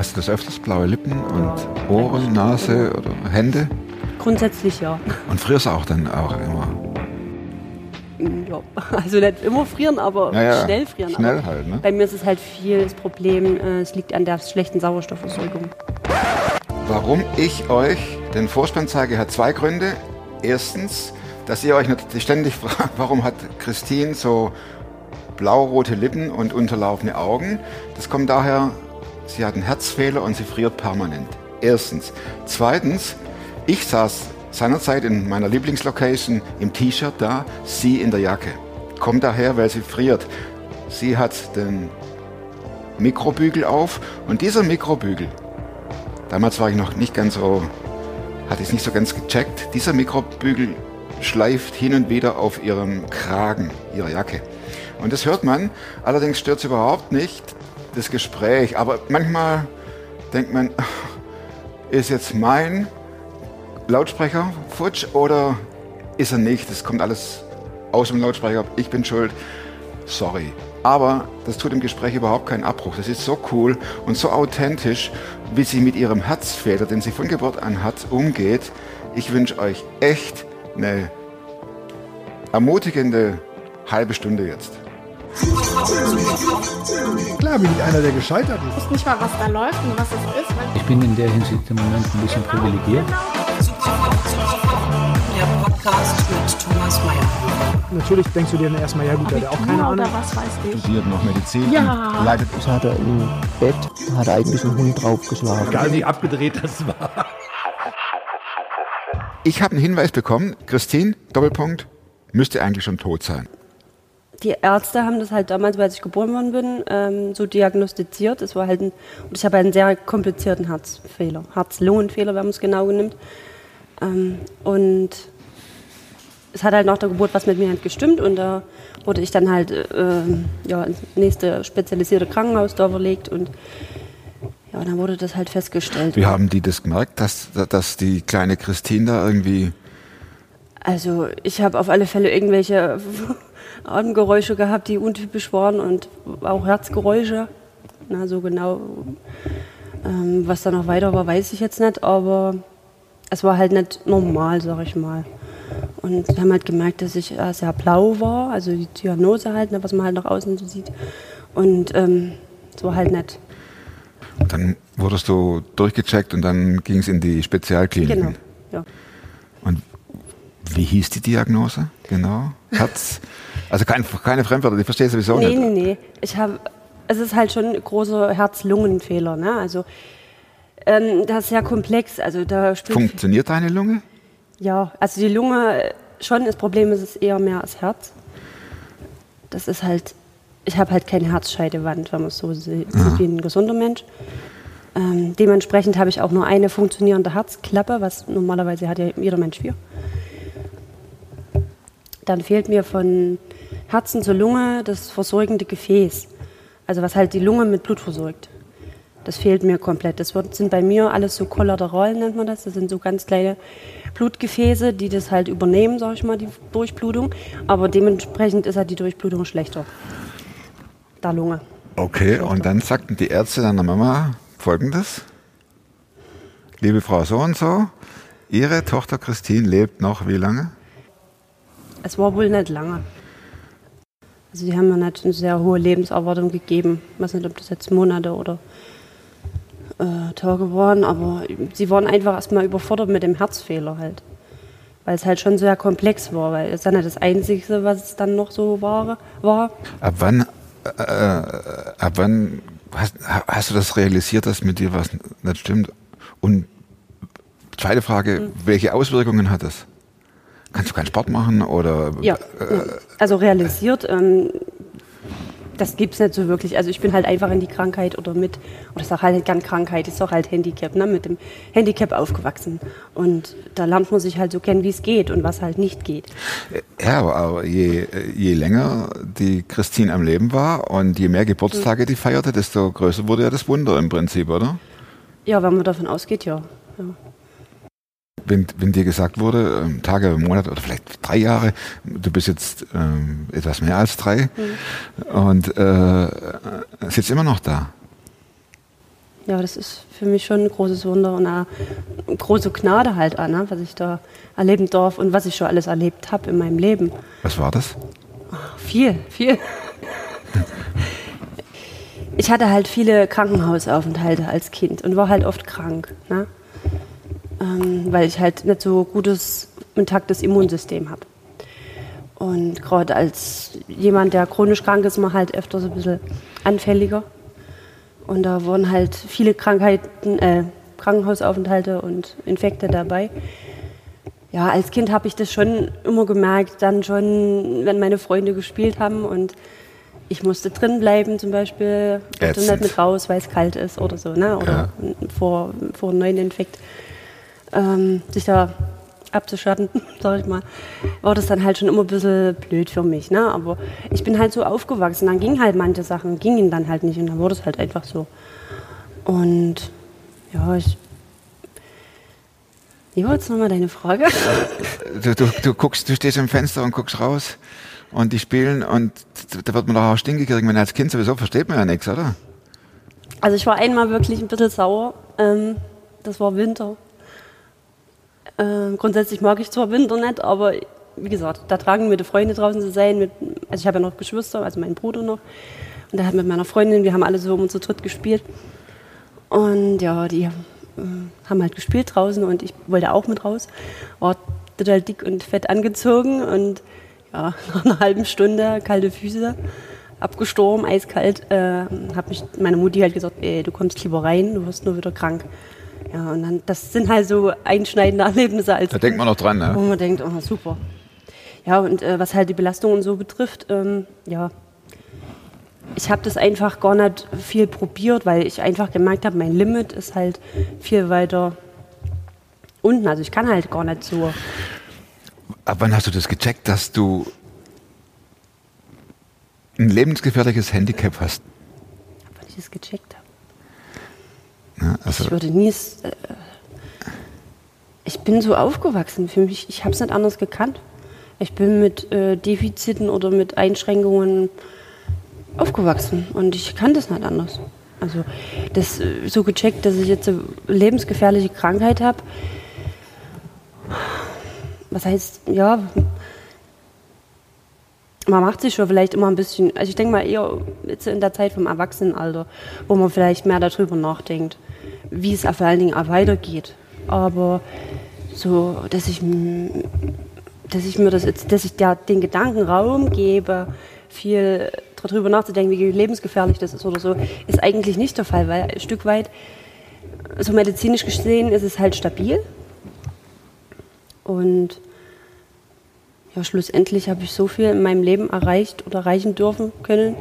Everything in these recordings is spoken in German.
Hast du das öfters? Blaue Lippen und Ohren, Nase oder Hände? Grundsätzlich ja. Und frierst auch dann auch immer? Ja, also nicht immer frieren, aber Ja, ja, schnell frieren. schnell aber halt, ne? Bei mir ist es halt viel das Problem, äh, es liegt an der schlechten Sauerstoffversorgung. Warum ich euch den Vorspann zeige, hat zwei Gründe. Erstens, dass ihr euch natürlich ständig fragt, warum hat Christine so blau-rote Lippen und unterlaufene Augen. Das kommt daher, sie hat einen Herzfehler und sie friert permanent. Erstens. Zweitens, ich saß seinerzeit in meiner Lieblingslocation im T-Shirt da, sie in der Jacke. Kommt daher, weil sie friert. Sie hat den Mikrobügel auf und dieser Mikrobügel, damals war ich noch nicht ganz so, hatte ich nicht so ganz gecheckt, dieser Mikrobügel schleift hin und wieder auf ihrem Kragen ihrer Jacke. Und das hört man, allerdings stört es überhaupt nicht das Gespräch. Aber manchmal denkt man, ist jetzt mein Lautsprecher futsch oder ist er nicht? Das kommt alles aus dem Lautsprecher. Ich bin schuld. Sorry. Aber das tut im Gespräch überhaupt keinen Abbruch. Das ist so cool und so authentisch, wie sie mit ihrem Herzfehler, den sie von Geburt an hat, umgeht. Ich wünsche euch echt eine ermutigende halbe Stunde jetzt. Klar bin ich einer, der gescheitert ist. Ich weiß nicht mal, was da läuft und was es ist. weil- Ich bin in der Hinsicht im Moment ein bisschen privilegiert. Der Podcast mit Thomas Mayer. Natürlich denkst du dir dann erstmal, ja gut, der hat auch keine Abitur Ahnung. was weiß ich. Studiert noch Medizin. Ja. und Leitet Das hat er im Bett, hat er eigentlich einen Hund draufgeschlagen. Egal wie abgedreht das war. Ich habe einen Hinweis bekommen, Christine, Doppelpunkt, müsste eigentlich schon tot sein. Die Ärzte haben das halt damals, als ich geboren worden bin, ähm, so diagnostiziert. Es war halt ein, und ich habe einen sehr komplizierten Herzfehler, Herz-Lungenfehler, wenn man es genau nimmt. Ähm, und es hat halt nach der Geburt was mit mir nicht gestimmt und da wurde ich dann halt äh, ja, ins nächste spezialisierte Krankenhaus da verlegt und ja, dann wurde das halt festgestellt. Wie haben die das gemerkt, dass, dass die kleine Christine da irgendwie... Also ich habe auf alle Fälle irgendwelche Atemgeräusche gehabt, die untypisch waren und auch Herzgeräusche. Na, so genau. Ähm, was da noch weiter war, weiß ich jetzt nicht, aber es war halt nicht normal, sag ich mal. Und wir haben halt gemerkt, dass ich äh, sehr blau war, also die Diagnose halt, ne, was man halt nach außen so sieht. Und ähm, es war halt nicht. Dann wurdest du durchgecheckt und dann ging es in die Spezialklinik. Genau. Ja. Und wie hieß die Diagnose genau? Herz? Also kein, keine Fremdwörter, die verstehe ich sowieso Nee, nicht. nee, nee. Ich habe, es ist halt schon ein großer Herz-Lungen-Fehler. Ne? Also ähm, das ist sehr komplex. Also da Funktioniert deine Lunge? ja, also die Lunge schon. Das Problem ist es eher mehr das Herz. Das ist halt, ich habe halt keine Herzscheidewand, wenn man es so sieht, wie ein gesunder Mensch. Ähm, dementsprechend habe ich auch nur eine funktionierende Herzklappe, was normalerweise hat ja jeder Mensch vier. Dann fehlt mir von Herzen zur Lunge das versorgende Gefäß. Also was halt die Lunge mit Blut versorgt. Das fehlt mir komplett. Das wird, sind bei mir alles so Kollateralen, nennt man das. Das sind so ganz kleine Blutgefäße, die das halt übernehmen, sag ich mal, die Durchblutung. Aber dementsprechend ist halt die Durchblutung schlechter. Der Lunge. Okay, und dann sagten die Ärzte deiner Mama folgendes. Liebe Frau so und so, Ihre Tochter Christine lebt noch wie lange? Es war wohl nicht lange. Also die haben mir nicht eine sehr hohe Lebenserwartung gegeben. Ich weiß nicht, ob das jetzt Monate oder äh, Tage waren, aber sie waren einfach erstmal überfordert mit dem Herzfehler halt. Weil es halt schon sehr komplex war, weil es dann nicht das Einzige, was es dann noch so war. war. Ab wann, äh, ab wann hast, hast du das realisiert, dass mit dir was nicht stimmt? Und zweite Frage, Mhm. welche Auswirkungen hat das? Kannst du keinen Sport machen oder? Ja, ja. also realisiert, ähm, das gibt es nicht so wirklich. Also ich bin halt einfach in die Krankheit oder mit, oder ich sage halt gern Krankheit, ich sage halt Handicap, ne, mit dem Handicap aufgewachsen. Und da lernt man sich halt so kennen, wie es geht und was halt nicht geht. Ja, aber, aber je, je länger die Christine am Leben war und je mehr Geburtstage die feierte, desto größer wurde ja das Wunder im Prinzip, oder? Ja, wenn man davon ausgeht, ja. ja. Wenn, wenn dir gesagt wurde, ähm, Tage, Monate oder vielleicht drei Jahre, du bist jetzt ähm, etwas mehr als drei und äh, sitzt immer noch da. ja, das ist für mich schon ein großes Wunder und eine große Gnade halt an, ne, was ich da erleben darf und was ich schon alles erlebt habe in meinem Leben. Was war das? Viel, viel. Ich hatte halt viele Krankenhausaufenthalte als Kind und war halt oft krank, ne? Ähm, weil ich halt nicht so gutes, intaktes Immunsystem habe. Und gerade als jemand, der chronisch krank ist, man halt öfter so ein bisschen anfälliger. Und da waren halt viele Krankheiten, äh, Krankenhausaufenthalte und Infekte dabei. Ja, als Kind habe ich das schon immer gemerkt, dann schon, wenn meine Freunde gespielt haben und ich musste drin bleiben zum Beispiel, Ätzend. nicht mit raus, weil es kalt ist oder so, ne? oder vor, vor einem neuen Infekt, ähm, sich da abzuschatten, sag ich mal, war das dann halt schon immer ein bisschen blöd für mich. Ne? Aber ich bin halt so aufgewachsen, dann gingen halt manche Sachen, gingen dann halt nicht und dann wurde es halt einfach so. Und ja, ich... Wie war jetzt nochmal deine Frage? Du, du, du guckst, du stehst im Fenster und guckst raus und die spielen und da wird man doch auch stinkig kriegen, wenn als Kind sowieso versteht man ja nichts, oder? Also ich war einmal wirklich ein bisschen sauer. Ähm, das war Winter. Ähm, grundsätzlich mag ich zwar Winter nicht, aber wie gesagt, da tragen mit den Freunden draußen zu sein. Mit, also ich habe ja noch Geschwister, also meinen Bruder noch. Und der hat mit meiner Freundin, wir haben alle so um uns zu dritt gespielt. Und ja, die äh, haben halt gespielt draußen und ich wollte auch mit raus. War total dick und fett angezogen und ja, nach einer halben Stunde kalte Füße, abgestorben, eiskalt, äh, hat mich meine Mutti halt gesagt, ey, du kommst lieber rein, du wirst nur wieder krank. Ja, und dann, das sind halt so einschneidende Erlebnisse als Da denkt man noch dran, wo ne? man denkt, oh, super. Ja, und äh, was halt die Belastung und so betrifft, ähm, ja, ich habe das einfach gar nicht viel probiert, weil ich einfach gemerkt habe, mein Limit ist halt viel weiter unten. Also ich kann halt gar nicht so. Aber wann hast du das gecheckt, dass du ein lebensgefährliches Handicap hast? wann ich das gecheckt habe. Also, Ich würde nie. Äh, ich bin so aufgewachsen für mich. Ich habe es nicht anders gekannt. Ich bin mit äh, Defiziten oder mit Einschränkungen aufgewachsen und ich kann das nicht anders. Also das äh, so gecheckt, dass ich jetzt eine lebensgefährliche Krankheit habe. Was heißt, ja, man macht sich schon vielleicht immer ein bisschen, also ich denke mal eher jetzt in der Zeit vom Erwachsenenalter, wo man vielleicht mehr darüber nachdenkt, wie es vor allen Dingen auch weitergeht. Aber so, dass ich, dass ich mir das jetzt, dass ich der, den Gedanken Raum gebe, viel darüber nachzudenken, wie lebensgefährlich das ist oder so, ist eigentlich nicht der Fall, weil ein Stück weit, so medizinisch gesehen, ist es halt stabil. Und ja, schlussendlich habe ich so viel in meinem Leben erreicht oder erreichen dürfen können,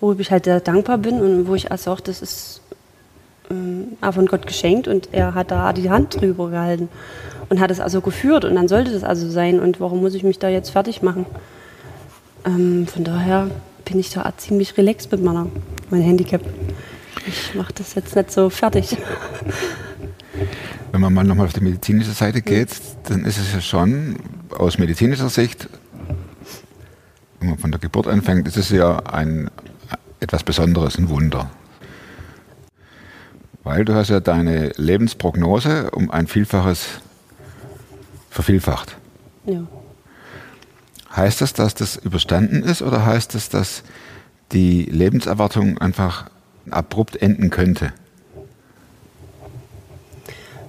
wo ich halt sehr dankbar bin und wo ich auch, das ist auch von Gott geschenkt und er hat da die Hand drüber gehalten und hat es also geführt und dann sollte das also sein und warum muss ich mich da jetzt fertig machen? Ähm, von daher bin ich da ziemlich relaxed mit meiner, meinem Handicap. Ich mache das jetzt nicht so fertig. wenn man mal nochmal auf die medizinische Seite geht, dann ist es ja schon aus medizinischer Sicht, wenn man von der Geburt anfängt, ist es ja ein etwas Besonderes, ein Wunder. Weil du hast ja deine Lebensprognose um ein Vielfaches vervielfacht. Ja. Heißt das, dass das überstanden ist oder heißt das, dass die Lebenserwartung einfach abrupt enden könnte?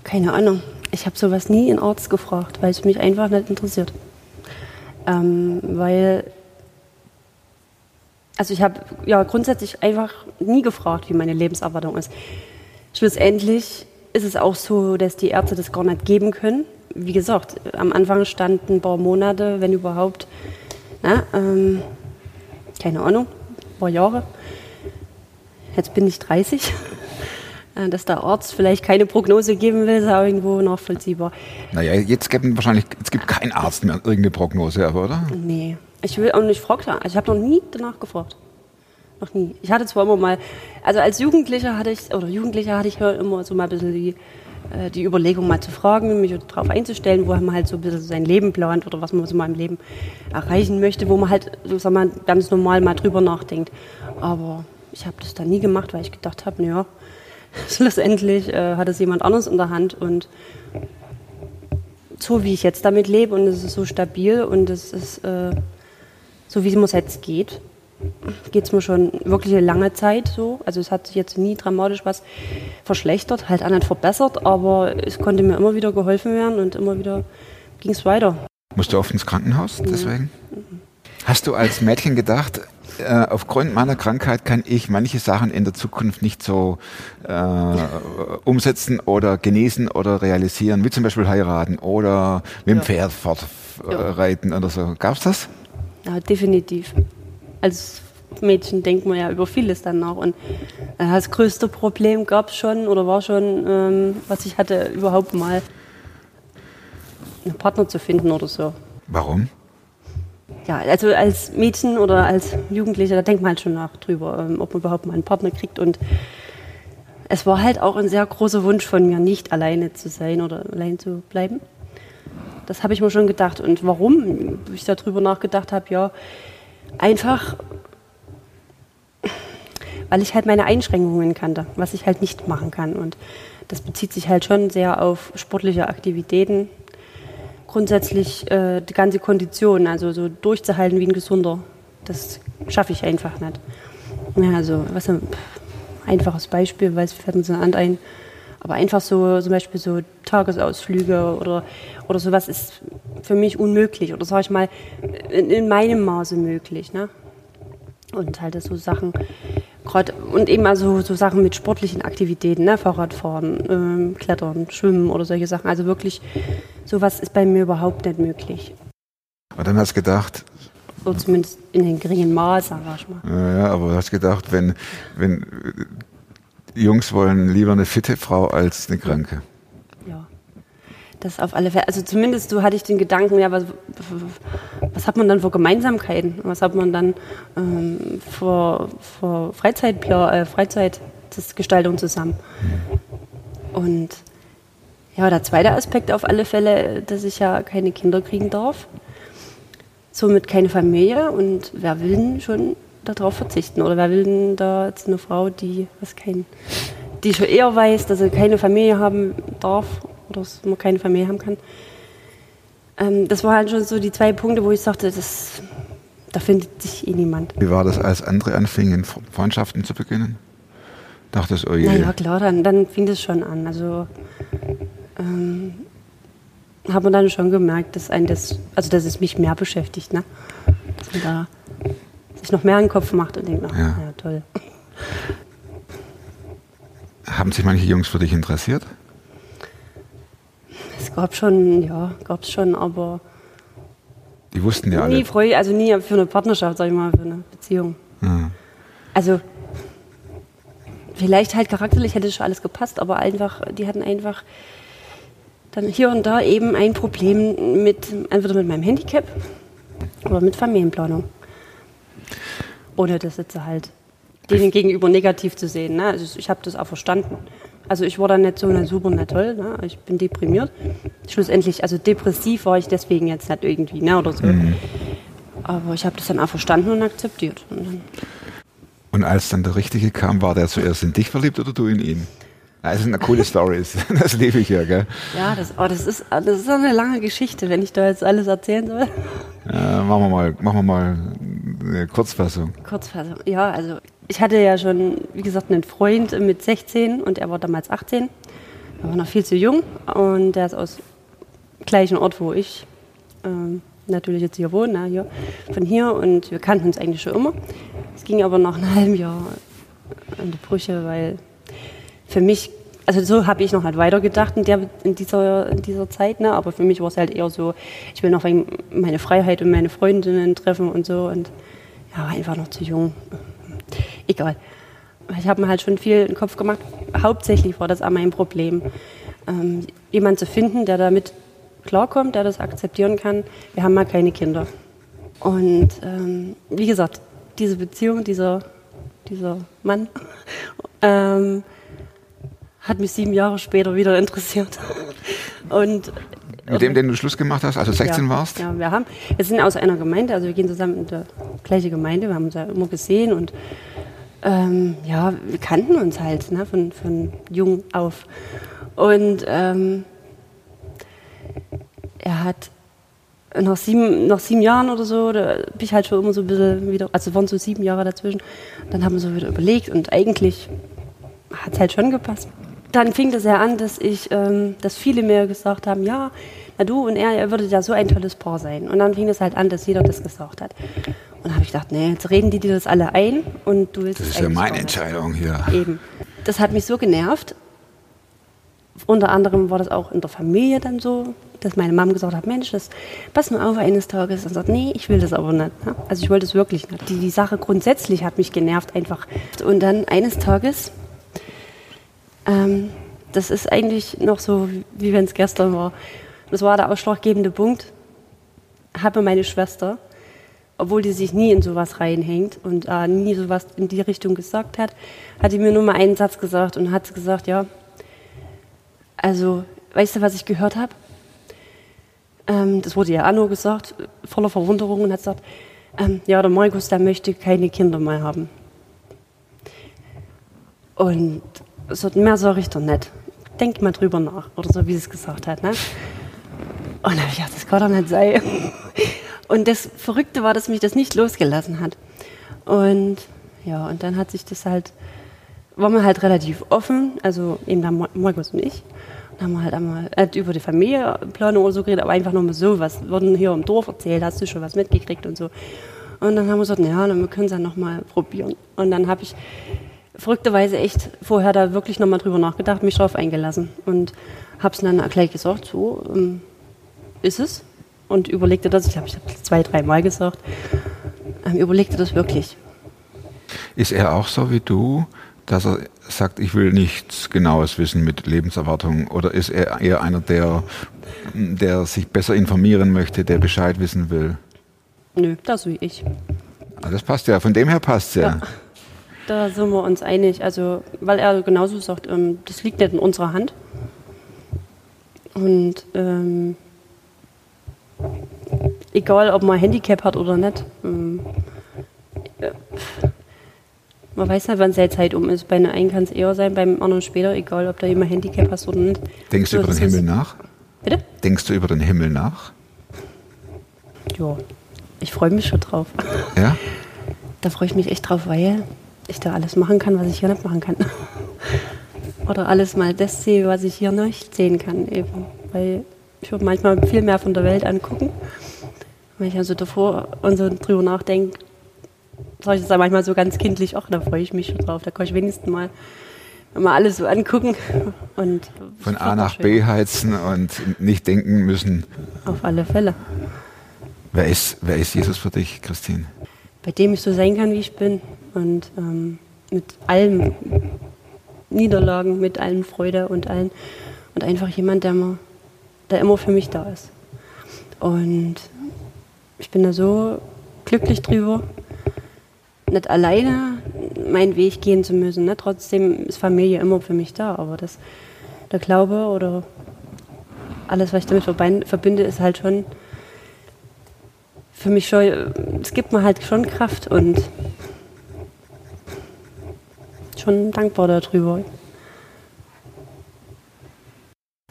Keine Ahnung. Ich habe sowas nie in Arzt gefragt, weil es mich einfach nicht interessiert. Ähm, weil, also ich habe ja grundsätzlich einfach nie gefragt, wie meine Lebenserwartung ist. Schlussendlich ist es auch so, dass die Ärzte das gar nicht geben können. Wie gesagt, am Anfang standen ein paar Monate, wenn überhaupt, na, ähm, keine Ahnung, ein paar Jahre. Jetzt bin ich 30. Äh, Dass der Arzt vielleicht keine Prognose geben will, ist auch irgendwo nachvollziehbar. Naja, jetzt gibt es wahrscheinlich, es gibt keinen Arzt mehr irgendeine Prognose, aber oder? Nee, ich will auch nicht fragen. Also ich habe noch nie danach gefragt. Noch nie. Ich hatte zwar immer mal, also als Jugendlicher hatte ich, oder Jugendlicher hatte ich immer so mal ein bisschen die, äh, die Überlegung mal zu fragen, mich darauf einzustellen, wo man halt so ein bisschen sein Leben plant oder was man so mal im Leben erreichen möchte, wo man halt, so sag mal, ganz normal mal drüber nachdenkt. Aber ich habe das dann nie gemacht, weil ich gedacht habe, naja, schlussendlich äh, hat es jemand anderes in der Hand und so wie ich jetzt damit lebe und es ist so stabil und es ist äh, so, wie es jetzt geht, geht es mir schon wirklich eine lange Zeit so. Also es hat sich jetzt nie dramatisch was verschlechtert, halt auch nicht verbessert, aber es konnte mir immer wieder geholfen werden und immer wieder ging es weiter. Musst du oft ins Krankenhaus deswegen? Hast du als Mädchen gedacht, äh, aufgrund meiner Krankheit kann ich manche Sachen in der Zukunft nicht so äh, umsetzen oder genießen oder realisieren, wie zum Beispiel heiraten oder mit dem Ja. Pferd fortreiten oder so. Gab's das? Ja, definitiv. Als Mädchen denkt man ja über vieles dann noch. Und äh, das größte Problem gab es schon oder war schon, ähm, was ich hatte, überhaupt mal einen Partner zu finden oder so. Warum? Ja, also als Mädchen oder als Jugendlicher, da denkt man halt schon nach drüber, ähm, ob man überhaupt mal einen Partner kriegt. Und es war halt auch ein sehr großer Wunsch von mir, nicht alleine zu sein oder allein zu bleiben. Das habe ich mir schon gedacht. Und warum ich darüber nachgedacht habe, ja, einfach, weil ich halt meine Einschränkungen kannte, was ich halt nicht machen kann. Und das bezieht sich halt schon sehr auf sportliche Aktivitäten, grundsätzlich äh, die ganze Kondition, also so durchzuhalten wie ein Gesunder, das schaffe ich einfach nicht. Ja, also, was ein einfaches Beispiel, weil es fällt mir so an ein, aber einfach so zum Beispiel so Tagesausflüge oder, oder sowas ist für mich unmöglich oder sage ich mal in, in meinem Maße möglich. Ne? Und halt so Sachen, gerade und eben also so Sachen mit sportlichen Aktivitäten, ne? Fahrradfahren, ähm, Klettern, Schwimmen oder solche Sachen. Also wirklich, sowas ist bei mir überhaupt nicht möglich. Und dann hast du gedacht, Oder zumindest in einem geringen Maß, sag ich mal. ja, aber du hast gedacht, wenn, wenn Jungs wollen lieber eine fitte Frau als eine Kranke. Ja. Das auf alle Fälle. Also zumindest so hatte ich den Gedanken, ja, was, was hat man dann für Gemeinsamkeiten? Was hat man dann ähm, für, für Freizeitpla äh, Freizeitgestaltung zusammen? Und ja, der zweite Aspekt auf alle Fälle, dass ich ja keine Kinder kriegen darf. Somit keine Familie. Und wer will denn schon darauf verzichten? Oder wer will denn da jetzt eine Frau, die was kein, die schon eher weiß, dass sie keine Familie haben darf oder dass man keine Familie haben kann? Ähm, das waren halt schon so die zwei Punkte, wo ich sagte, das, da findet sich eh niemand. Wie war das, als andere anfingen, Freundschaften zu beginnen? Dachtest, oh je. Na ja, klar, dann, dann fing das schon an. Also ähm, hat man dann schon gemerkt, dass ein das, also dass es mich mehr beschäftigt, ne? Dass man da sich noch mehr in den Kopf macht und denkt, ach, Ja. ja. toll. Haben sich manche Jungs für dich interessiert? Es gab schon, ja, gab es schon, aber Die wussten ja alle. nie Freude, also nie für eine Partnerschaft, sag ich mal, für eine Beziehung. Ja. Also vielleicht halt charakterlich hätte schon alles gepasst, aber einfach, die hatten einfach dann hier und da eben ein Problem mit, entweder mit meinem Handicap oder mit Familienplanung. Ohne das jetzt halt denen gegenüber negativ zu sehen. Ne? Also ich habe das auch verstanden. Also ich war dann nicht so na, super, na toll, ne? ich bin deprimiert. Schlussendlich, also depressiv war ich deswegen jetzt nicht irgendwie, ne? oder so. Aber ich habe das dann auch verstanden und akzeptiert. Und Und als dann der Richtige kam, war der zuerst in dich verliebt oder du in ihn? Ja, Das sind eine coole Stories. Das liebe ich ja, gell? Ja, das, oh, das, ist, das ist eine lange Geschichte, wenn ich da jetzt alles erzählen soll. Ja, machen wir mal, machen wir mal eine Kurzfassung. Kurzfassung. Ja, also ich hatte ja schon, wie gesagt, einen Freund mit 16 und er war damals 18. Er war noch viel zu jung und der ist aus gleichen Ort, wo ich ähm, natürlich jetzt hier wohne, na, hier, von hier und wir kannten uns eigentlich schon immer. Es ging aber nach einem halben Jahr an die Brüche, weil für mich, also so habe ich noch halt weitergedacht in, der, in, dieser, in dieser Zeit, ne? aber für mich war es halt eher so, ich will noch meine Freiheit und meine Freundinnen treffen und so und ja, war einfach noch zu jung. Egal. Ich habe mir halt schon viel in den Kopf gemacht. Hauptsächlich war das auch mein Problem, ähm, jemanden zu finden, der damit klarkommt, der das akzeptieren kann. Wir haben mal keine Kinder. Und ähm, wie gesagt, diese Beziehung, dieser, dieser Mann, ähm, hat mich sieben Jahre später wieder interessiert. Und Mit dem, den du Schluss gemacht hast, also 16 ja, warst? Ja, wir haben, wir sind aus einer Gemeinde, also wir gehen zusammen in die gleiche Gemeinde, wir haben uns ja immer gesehen und ähm, ja, wir kannten uns halt ne, von, von jung auf. Und ähm, er hat nach sieben, nach sieben Jahren oder so, da bin ich halt schon immer so ein bisschen wieder, also waren so sieben Jahre dazwischen. Dann haben wir so wieder überlegt und eigentlich hat es halt schon gepasst. Dann fing das ja an, dass ich, ähm, dass viele mir gesagt haben, ja, na du und er, ihr würdet ja so ein tolles Paar sein. Und dann fing es halt an, dass jeder das gesagt hat. Und dann habe ich gedacht, nee, jetzt reden die dir das alle ein und du willst Das ist ja meine. Entscheidung hier. Eben. Das hat mich so genervt. Unter anderem war das auch in der Familie dann so, dass meine Mama gesagt hat, Mensch, das, pass mal auf eines Tages. Und sagt, nee, ich will das aber nicht. ne? Also ich wollte es wirklich nicht. Die, die Sache grundsätzlich hat mich genervt einfach. Und dann eines Tages, ähm, das ist eigentlich noch so, wie wenn es gestern war. Das war der ausschlaggebende Punkt. Habe meine Schwester, obwohl die sich nie in sowas reinhängt und äh, nie sowas in die Richtung gesagt hat, hat die mir nur mal einen Satz gesagt und hat gesagt, ja, also, weißt du, was ich gehört habe? Ähm, das wurde ja Anno gesagt, voller Verwunderung und hat gesagt, ähm, ja, der Markus, der möchte keine Kinder mehr haben. Und so, mehr sage ich doch nicht. Denk mal drüber nach, oder so, wie sie es gesagt hat. Ne? Und dann habe ich gedacht, das kann doch nicht sein. Und das Verrückte war, dass mich das nicht losgelassen hat. Und ja, und dann hat sich das halt, waren wir halt relativ offen, also eben Mo- Markus und ich. Und haben wir halt einmal äh, über die Familienplanung oder so geredet, aber einfach nur mal so, was wurden hier im Dorf erzählt, hast du schon was mitgekriegt und so. Und dann haben wir gesagt, ja, dann wir können es ja nochmal probieren. Und dann habe ich verrückterweise echt vorher da wirklich nochmal drüber nachgedacht, mich drauf eingelassen und habe es dann gleich gesagt, so ähm, ist es. Und überlegte das, ich glaube, ich habe zwei, dreimal gesagt, ähm, überlegte das wirklich. Ist er auch so wie du, dass er sagt, ich will nichts Genaues wissen mit Lebenserwartung? Oder ist er eher einer, der, der sich besser informieren möchte, der Bescheid wissen will? Nö, das wie ich. Ah, das passt ja, von dem her passt ja. Ja. Da sind wir uns einig. Also, weil er genauso sagt, ähm, das liegt nicht in unserer Hand. Und ähm, egal, ob man Handicap hat oder nicht, ähm, äh, man weiß nicht, wann seine Zeit um ist. Bei einer einen kann es eher sein, beim anderen später, egal, ob da jemand Handicap hast oder nicht. Denkst du So, über den Himmel nach? Bitte? Denkst du über den Himmel nach? Ja, ich freue mich schon drauf. Ja? Da freue ich mich echt drauf, weil ich da alles machen kann, was ich hier nicht machen kann. Oder alles mal das sehe, was ich hier nicht sehen kann. Eben. Weil ich würde manchmal viel mehr von der Welt angucken. Wenn ich also davor und so drüber nachdenke, sage ich das dann manchmal so ganz kindlich, ach, da freue ich mich schon drauf. Da kann ich wenigstens mal, mal alles so angucken. Und Von A nach B heizen und nicht denken müssen. Auf alle Fälle. Wer ist, wer ist Jesus für dich, Christine? bei dem ich so sein kann, wie ich bin. Und ähm, mit allen Niederlagen, mit allen Freude und allen. Und einfach jemand, der, mir, der immer für mich da ist. Und ich bin da so glücklich drüber, nicht alleine meinen Weg gehen zu müssen. Ne? Trotzdem ist Familie immer für mich da. Aber das, der Glaube oder alles, was ich damit verbinde, ist halt schon für mich schon, es gibt mir halt schon Kraft und schon dankbar darüber.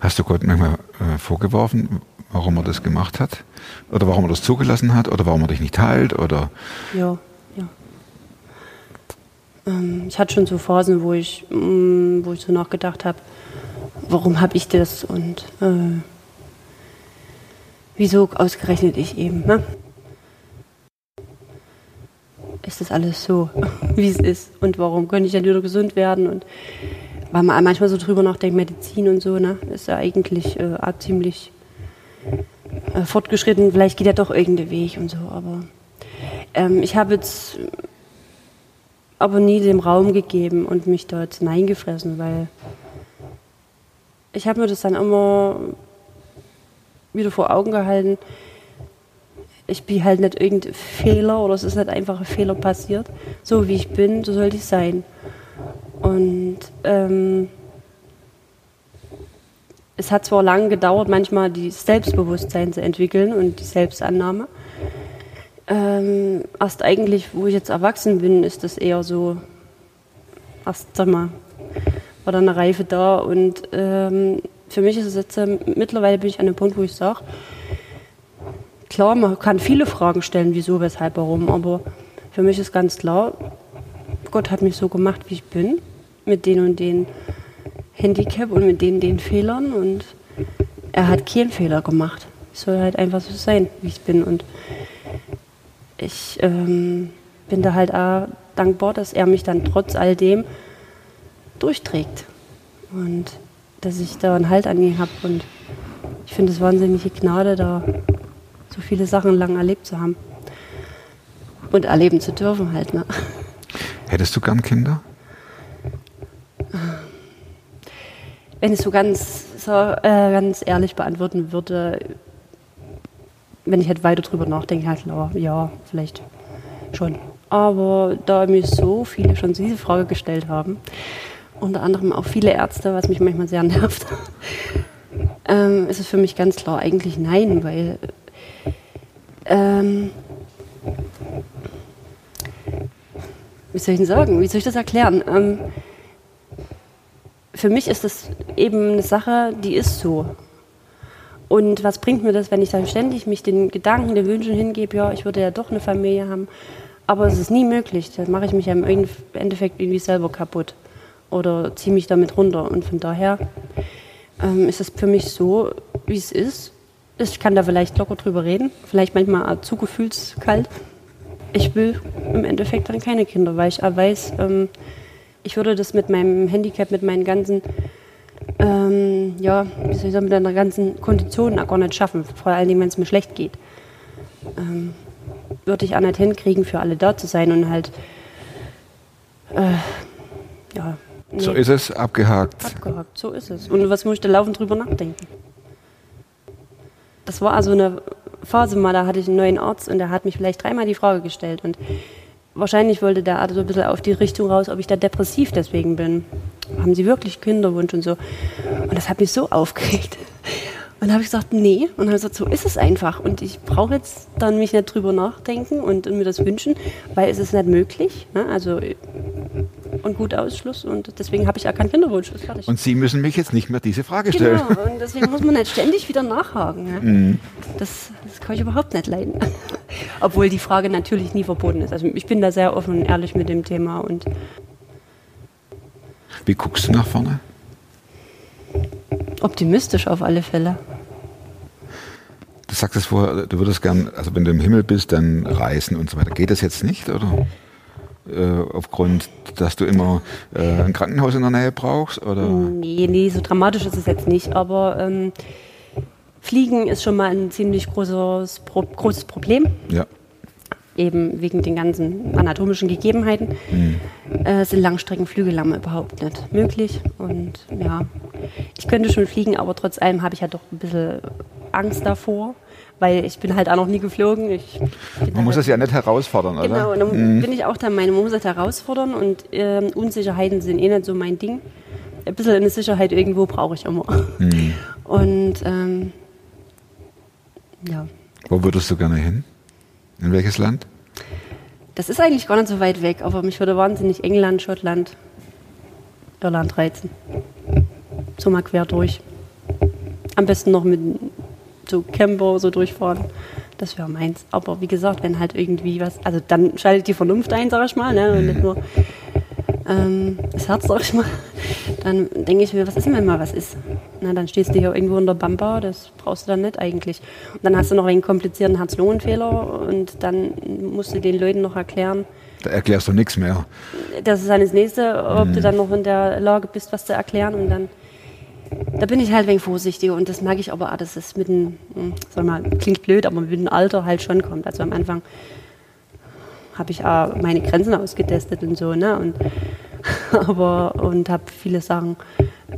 Hast du Gott manchmal äh, vorgeworfen, warum er das gemacht hat? Oder warum er das zugelassen hat? Oder warum er dich nicht heilt? Oder Ja, ja. Ähm, ich hatte schon so Phasen, wo ich, mm, wo ich so nachgedacht habe, warum habe ich das und äh, wieso ausgerechnet ich eben. Ne? Ist das alles so, wie es ist und warum könnte ich dann wieder gesund werden und weil man manchmal so drüber nachdenkt, Medizin und so, ne, ist ja eigentlich äh, ziemlich äh, fortgeschritten. Vielleicht geht ja doch irgendein Weg und so, aber ähm, ich habe jetzt aber nie dem Raum gegeben und mich dort hineingefressen, weil ich habe mir das dann immer wieder vor Augen gehalten. Ich bin halt nicht irgendein Fehler oder es ist nicht einfach ein Fehler passiert. So wie ich bin, so sollte ich sein. Und ähm, es hat zwar lange gedauert, manchmal die Selbstbewusstsein zu entwickeln und die Selbstannahme. Ähm, erst eigentlich, wo ich jetzt erwachsen bin, ist das eher so erst, sag mal, war dann eine Reife da und ähm, für mich ist es jetzt, ähm, mittlerweile bin ich an dem Punkt, wo ich sage, klar, man kann viele Fragen stellen, wieso, weshalb, warum, aber für mich ist ganz klar, Gott hat mich so gemacht, wie ich bin, mit den und den Handicap und mit den den Fehlern und er hat keinen Fehler gemacht. Ich soll halt einfach so sein, wie ich bin und ich ähm, bin da halt auch dankbar, dass er mich dann trotz all dem durchträgt und dass ich da einen Halt an ihn habe und ich finde es wahnsinnige Gnade, da so viele Sachen lang erlebt zu haben und erleben zu dürfen halt. Ne? Hättest du gern Kinder? Wenn ich so ganz, so, äh, ganz ehrlich beantworten würde, wenn ich halt weiter drüber nachdenke, halt klar, ja, vielleicht schon. Aber da mir so viele schon diese Frage gestellt haben, unter anderem auch viele Ärzte, was mich manchmal sehr nervt, ähm, ist es für mich ganz klar eigentlich nein, weil ähm, wie soll ich denn sagen, wie soll ich das erklären? Ähm, für mich ist das eben eine Sache, die ist so. Und was bringt mir das, wenn ich dann ständig mich den Gedanken, den Wünschen hingebe, ja, ich würde ja doch eine Familie haben, aber es ist nie möglich. Dann mache ich mich ja im Endeffekt irgendwie selber kaputt oder ziehe mich damit runter. Und von daher ähm, ist es für mich so, wie es ist. Ich kann da vielleicht locker drüber reden, vielleicht manchmal zu gefühlskalt. Ich will im Endeffekt dann keine Kinder, weil ich weiß, ähm, ich würde das mit meinem Handicap, mit meinen ganzen, ähm, ja, wie soll ich sagen, mit einer ganzen Kondition auch gar nicht schaffen. Vor allen Dingen, wenn es mir schlecht geht. Ähm, würde ich auch nicht hinkriegen, für alle da zu sein und halt, äh, ja. Nee, So ist es, abgehakt. abgehakt, so ist es. Und was muss ich da laufend drüber nachdenken? Das war also eine Phase mal, da hatte ich einen neuen Arzt und der hat mich vielleicht dreimal die Frage gestellt und wahrscheinlich wollte der Arzt so ein bisschen auf die Richtung raus, ob ich da depressiv deswegen bin. Haben Sie wirklich Kinderwunsch und so? Und das hat mich so aufgeregt. Und habe ich gesagt, nee. Und habe gesagt, so ist es einfach. Und ich brauche jetzt dann mich nicht drüber nachdenken und, mir das wünschen, weil es ist nicht möglich. Ne? Also und gut Ausschluss und deswegen habe ich auch keinen Kinderwunsch. Und Sie müssen mich jetzt nicht mehr diese Frage stellen. Genau, und deswegen muss man nicht ständig wieder nachhaken. Ja? Mhm. Das, das kann ich überhaupt nicht leiden. Obwohl die Frage natürlich nie verboten ist. Also ich bin da sehr offen und ehrlich mit dem Thema und Wie guckst du nach vorne? optimistisch auf alle Fälle. Du sagtest vorher, du würdest gern, also wenn du im Himmel bist, dann reisen und so weiter. Geht das jetzt nicht, oder? Äh, aufgrund, dass du immer äh, ein Krankenhaus in der Nähe brauchst, oder? Nee, nee, so dramatisch ist es jetzt nicht. Aber ähm, Fliegen ist schon mal ein ziemlich großes, großes Problem. Ja. Eben wegen den ganzen anatomischen Gegebenheiten. Äh, sind Langstreckenflüge lange überhaupt nicht möglich. Und ja, ich könnte schon fliegen, aber trotz allem habe ich ja doch ein bisschen Angst davor. Weil ich bin halt auch noch nie geflogen. Ich Man halt- muss das ja nicht herausfordern, oder? Genau, und dann bin ich auch der Meinung, man muss das herausfordern und ähm, Unsicherheiten sind eh nicht so mein Ding. Ein bisschen eine Sicherheit irgendwo brauche ich immer. Und ähm, ja, Wo würdest du gerne hin? In welches Land? das ist eigentlich gar nicht so weit weg, aber mich würde wahnsinnig England, Schottland, Irland reizen. So mal quer durch. Am besten noch mit so Camper so durchfahren. Das wäre meins. Aber wie gesagt, wenn halt irgendwie was, also dann schaltet die Vernunft ein, sag ich mal, ne? und nicht nur ähm, das Herz, sag ich mal. Dann denke ich mir, was ist denn, wenn mal was ist? Na, dann stehst du hier irgendwo in der Bamba, das brauchst du dann nicht eigentlich. Und dann hast du noch einen komplizierten Herz-Lungen-Fehler und dann musst du den Leuten noch erklären, Da erklärst du nichts mehr. das ist dann das Nächste, ob du dann noch in der Lage bist, was zu erklären. Und dann, da bin ich halt wenig vorsichtiger. Und das merke ich aber auch, dass es mit dem, hm, sag mal, klingt blöd, aber mit dem Alter halt schon kommt. Also am Anfang habe ich auch meine Grenzen ausgetestet und so, ne? Und, aber, und habe viele Sachen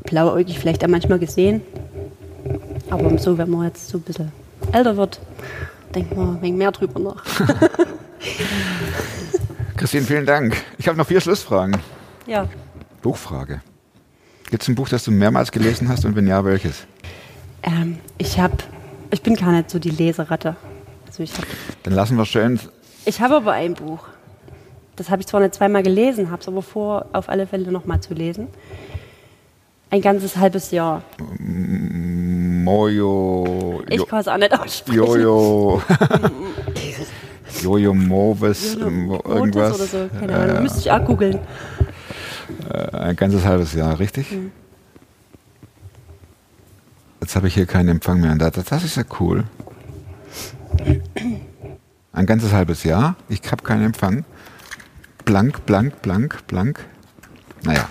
blauäugig vielleicht auch manchmal gesehen. Aber so, wenn man jetzt so ein bisschen älter wird, denkt man ein wenig mehr drüber nach. Christine, vielen Dank. Ich habe noch vier Schlussfragen. ja. Buchfrage. Gibt es ein Buch, das du mehrmals gelesen hast und wenn ja, welches? Ähm, ich habe, ich bin gar nicht so die Leseratte. Also ich habe Dann lassen wir schön. ich hab aber ein Buch. Das habe ich zwar nicht zweimal gelesen, habe es aber vor, auf alle Fälle nochmal zu lesen. Ein ganzes halbes Jahr. Mojo. Ich kann es auch nicht aussprechen. Jojo. Jojo Moves. Irgendwas. oder so, keine Ahnung. Müsste ich auch googeln. Äh, Ein ganzes halbes Jahr, richtig? Mhm. Jetzt habe ich hier keinen Empfang mehr. Das, das ist ja cool. Ein ganzes halbes Jahr. Ich habe keinen Empfang. Blank, blank, blank, blank. Naja,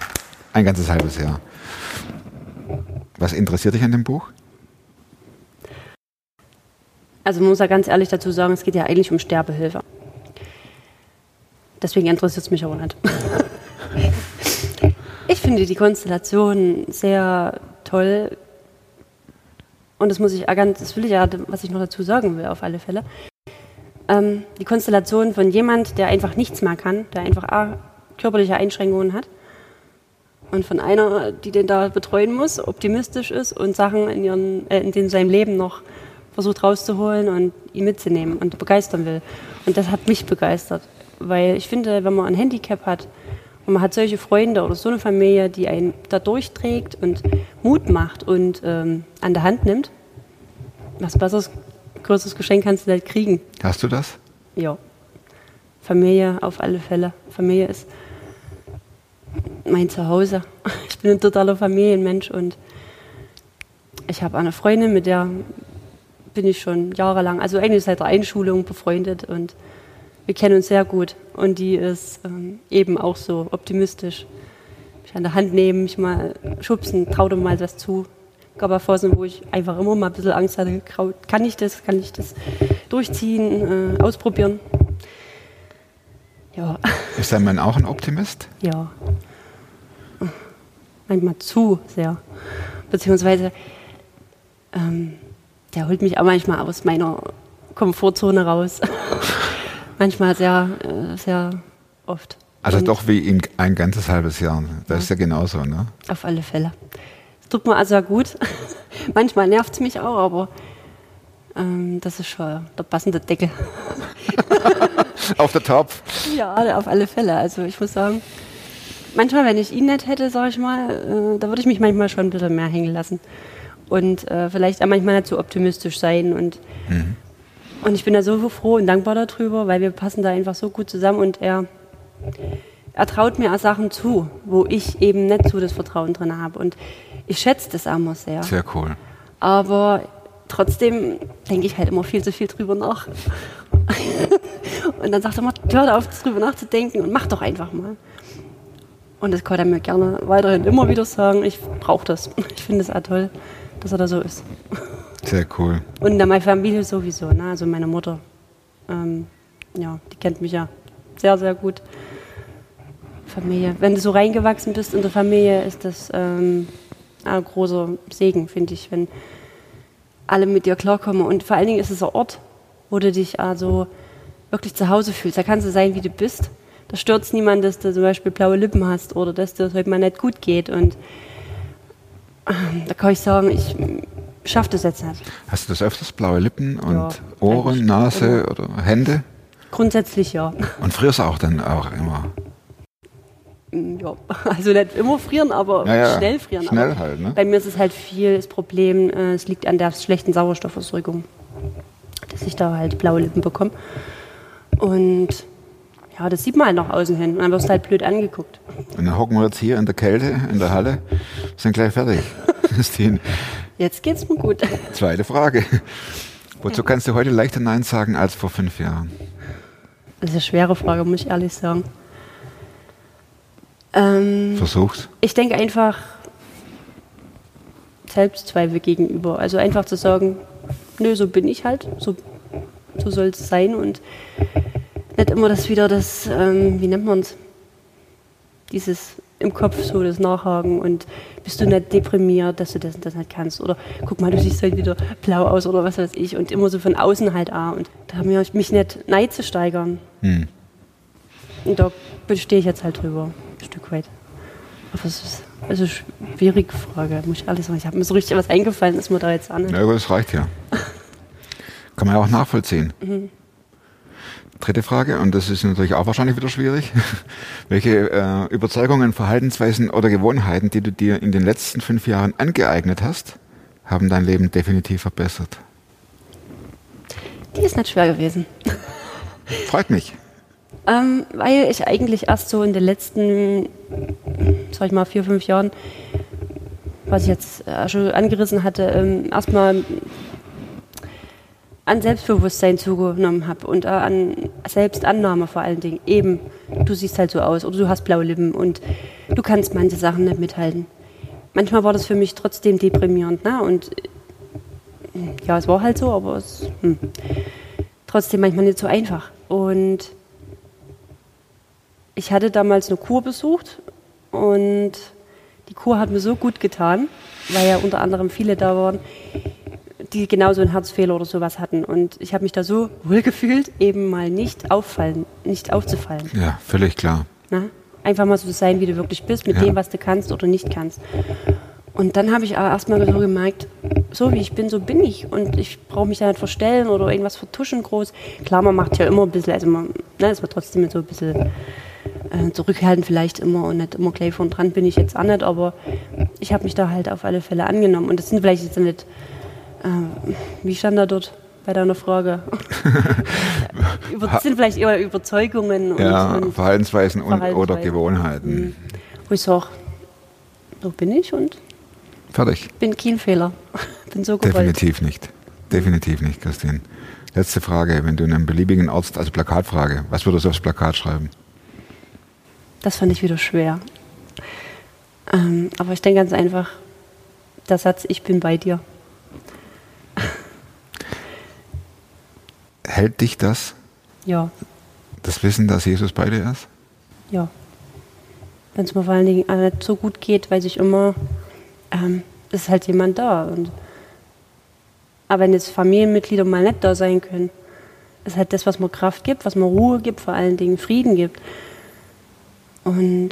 ein ganzes halbes Jahr. Was interessiert dich an dem Buch? Also man muss ja ganz ehrlich dazu sagen, es geht ja eigentlich um Sterbehilfe. Deswegen interessiert es mich aber nicht. Ich finde die Konstellation sehr toll. Und das muss ich ganz, das will ich ja, was ich noch dazu sagen will, auf alle Fälle. Ähm, die Konstellation von jemand, der einfach nichts mehr kann, der einfach auch körperliche Einschränkungen hat. Und von einer, die den da betreuen muss, optimistisch ist und Sachen in, ihren, äh, in den- seinem Leben noch versucht rauszuholen und ihn mitzunehmen und begeistern will. Und das hat mich begeistert. Weil ich finde, wenn man ein Handicap hat und man hat solche Freunde oder so eine Familie, die einen da durchträgt und Mut macht und ähm, an der Hand nimmt, was besseres, größeres Geschenk kannst du nicht kriegen. Hast du das? Ja. Familie auf alle Fälle. Familie ist mein Zuhause. Ich bin ein totaler Familienmensch und ich habe eine Freundin, mit der bin ich schon jahrelang, also eigentlich seit der Einschulung befreundet und wir kennen uns sehr gut. Und die ist ähm, eben auch so optimistisch. Mich an der Hand nehmen, mich mal schubsen, trau dir mal was zu. Gab auch Phasen, wo ich einfach immer mal ein bisschen Angst hatte, kann ich das, kann ich das durchziehen, äh, ausprobieren. Ja, Ist dein Mann auch ein Optimist? ja. Manchmal zu sehr. Beziehungsweise, ähm, der holt mich auch manchmal aus meiner Komfortzone raus. manchmal sehr, äh, sehr oft. Also Und doch wie in ein ganzes halbes Jahr. Das ist ja genauso, ne? Auf alle Fälle. Es tut mir also gut. manchmal nervt es mich auch, aber ähm, das ist schon der passende Deckel. Auf der Topf. Ja, auf alle Fälle. Also ich muss sagen, manchmal, wenn ich ihn nicht hätte, sag ich mal, äh, da würde ich mich manchmal schon ein bisschen mehr hängen lassen. Und äh, vielleicht auch manchmal nicht so optimistisch sein. Und, und ich bin da so froh und dankbar darüber, weil wir passen da einfach so gut zusammen und er, er traut mir auch Sachen zu, wo ich eben nicht so das Vertrauen drin habe. Und ich schätze das auch immer sehr. Sehr cool. Aber trotzdem denke ich halt immer viel zu viel drüber nach. und dann sagt er immer, hör auf, drüber nachzudenken und mach doch einfach mal. Und das kann er mir gerne weiterhin immer wieder sagen. Ich brauche das. Ich finde es auch toll, dass er da so ist. Sehr cool. Und dann meine Familie sowieso, ne? also meine Mutter. Ähm, ja, die kennt mich ja sehr, sehr gut. Familie. Wenn du so reingewachsen bist in der Familie, ist das ähm, ein großer Segen, finde ich, wenn alle mit dir klarkommen. Und vor allen Dingen ist es ein Ort, wo du dich also wirklich zu Hause fühlst. Da kannst du sein, wie du bist. Da stört niemand, dass du zum Beispiel blaue Lippen hast oder dass dir es heute mal nicht gut geht. Und ähm, da kann ich sagen, ich schaffe das jetzt nicht. Hast du das öfters? Blaue Lippen und Ja, Ohren, Nase oder Hände? Grundsätzlich ja. Und frierst auch dann auch immer. ja. Also nicht immer frieren, aber Ja, ja. schnell frieren. Schnell aber halt, ne? Bei mir ist es halt viel das Problem, äh, es liegt an der schlechten Sauerstoffversorgung, dass ich da halt blaue Lippen bekomme. Und ja, das sieht man halt nach außen hin. Und dann wirst du halt blöd angeguckt. Und dann hocken wir jetzt hier in der Kälte, in der Halle, sind gleich fertig. Christine, Jetzt geht's mir gut. zweite Frage. Wozu kannst du heute leichter Nein sagen als vor fünf Jahren? Das ist eine schwere Frage, muss ich ehrlich sagen. Ähm, Versuch's. ich denke einfach Selbstzweifel gegenüber. Also einfach zu sagen, nö, so bin ich halt, so, so soll es sein und nicht immer das wieder das, ähm, wie nennt man es, dieses im Kopf so das Nachhaken und bist du nicht deprimiert, dass du das und das nicht kannst oder guck mal, du siehst halt wieder blau aus oder was weiß ich und immer so von außen halt auch und da haben wir mich nicht neid zu steigern. Hm. Und da stehe ich jetzt halt drüber, ein Stück weit. Aber es ist, es ist eine schwierige Frage, muss ich ehrlich sagen. Ich habe mir so richtig was eingefallen, ist mir da jetzt an. Ja, aber das reicht ja. Kann man ja auch nachvollziehen. Dritte Frage, und das ist natürlich auch wahrscheinlich wieder schwierig. Welche äh, Überzeugungen, Verhaltensweisen oder Gewohnheiten, die du dir in den letzten fünf Jahren angeeignet hast, haben dein Leben definitiv verbessert? Die ist nicht schwer gewesen. Freut mich. Ähm, weil ich eigentlich erst so in den letzten, sag ich mal, vier, fünf Jahren, was ich jetzt äh, schon angerissen hatte, ähm, erstmal an Selbstbewusstsein zugenommen habe und äh, an Selbstannahme vor allen Dingen. Eben, du siehst halt so aus oder du hast blaue Lippen und du kannst manche Sachen nicht mithalten. Manchmal war das für mich trotzdem deprimierend, ne? Und äh, ja, es war halt so, aber es hm, trotzdem manchmal nicht so einfach. Und ich hatte damals eine Kur besucht und die Kur hat mir so gut getan, weil ja unter anderem viele da waren, die genauso einen Herzfehler oder sowas hatten. Und ich habe mich da so wohl gefühlt, eben mal nicht auffallen, nicht aufzufallen. Ja, völlig klar. Na? Einfach mal so sein, wie du wirklich bist, mit Ja. dem, was du kannst oder nicht kannst. Und dann habe ich aber erstmal so gemerkt, so wie ich bin, so bin ich. Und ich brauche mich da nicht verstellen oder irgendwas vertuschen groß. Klar, man macht ja immer ein bisschen, also man ne, ist man trotzdem so ein bisschen äh, zurückhaltend vielleicht immer und nicht immer gleich von dran bin ich jetzt auch nicht, aber ich habe mich da halt auf alle Fälle angenommen. Und das sind vielleicht jetzt nicht, äh, wie stand da dort bei deiner Frage? Sind vielleicht eher Überzeugungen und, Ja, und Verhaltensweisen und oder. Gewohnheiten. wo ich sage, so bin ich und Fertig. bin kein Fehler. bin so gewollt. Definitiv nicht. Definitiv nicht, Christine. Letzte Frage, wenn du in einem beliebigen Ort, also Plakatfrage, was würdest du aufs Plakat schreiben? Das fand ich wieder schwer. Ähm, aber ich denke ganz einfach, der Satz, ich bin bei dir. Hält dich das, Ja, das Wissen, dass Jesus bei dir ist? ja. Wenn es mir vor allen Dingen nicht so gut geht, weiß ich immer, ähm, ist halt jemand da. Und aber wenn jetzt Familienmitglieder mal nicht da sein können, ist halt das, was mir Kraft gibt, was mir Ruhe gibt, vor allen Dingen Frieden gibt. Und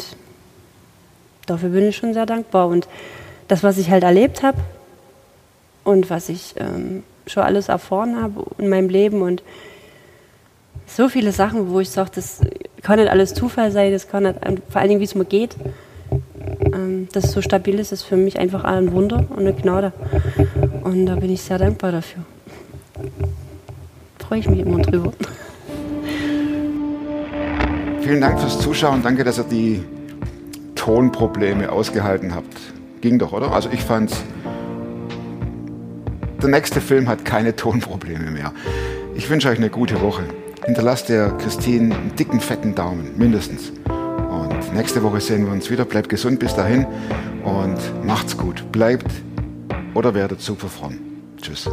dafür bin ich schon sehr dankbar. Und das, was ich halt erlebt habe und was ich ähm, schon alles erfahren habe in meinem Leben und so viele Sachen, wo ich sage, das kann nicht alles Zufall sein, das kann nicht, vor allen Dingen, wie es mir geht. Ähm, dass es so stabil ist, ist für mich einfach ein Wunder und eine Gnade. Und da bin ich sehr dankbar dafür. Freue ich mich immer drüber. Vielen Dank fürs Zuschauen. Danke, dass ihr die Tonprobleme ausgehalten habt. Ging doch, oder? Also ich fand's. Der nächste Film hat keine Tonprobleme mehr. Ich wünsche euch eine gute Woche. Hinterlasst der Christine einen dicken, fetten Daumen, mindestens. Und nächste Woche sehen wir uns wieder. Bleibt gesund bis dahin und macht's gut. Bleibt oder werdet super fromm. Tschüss.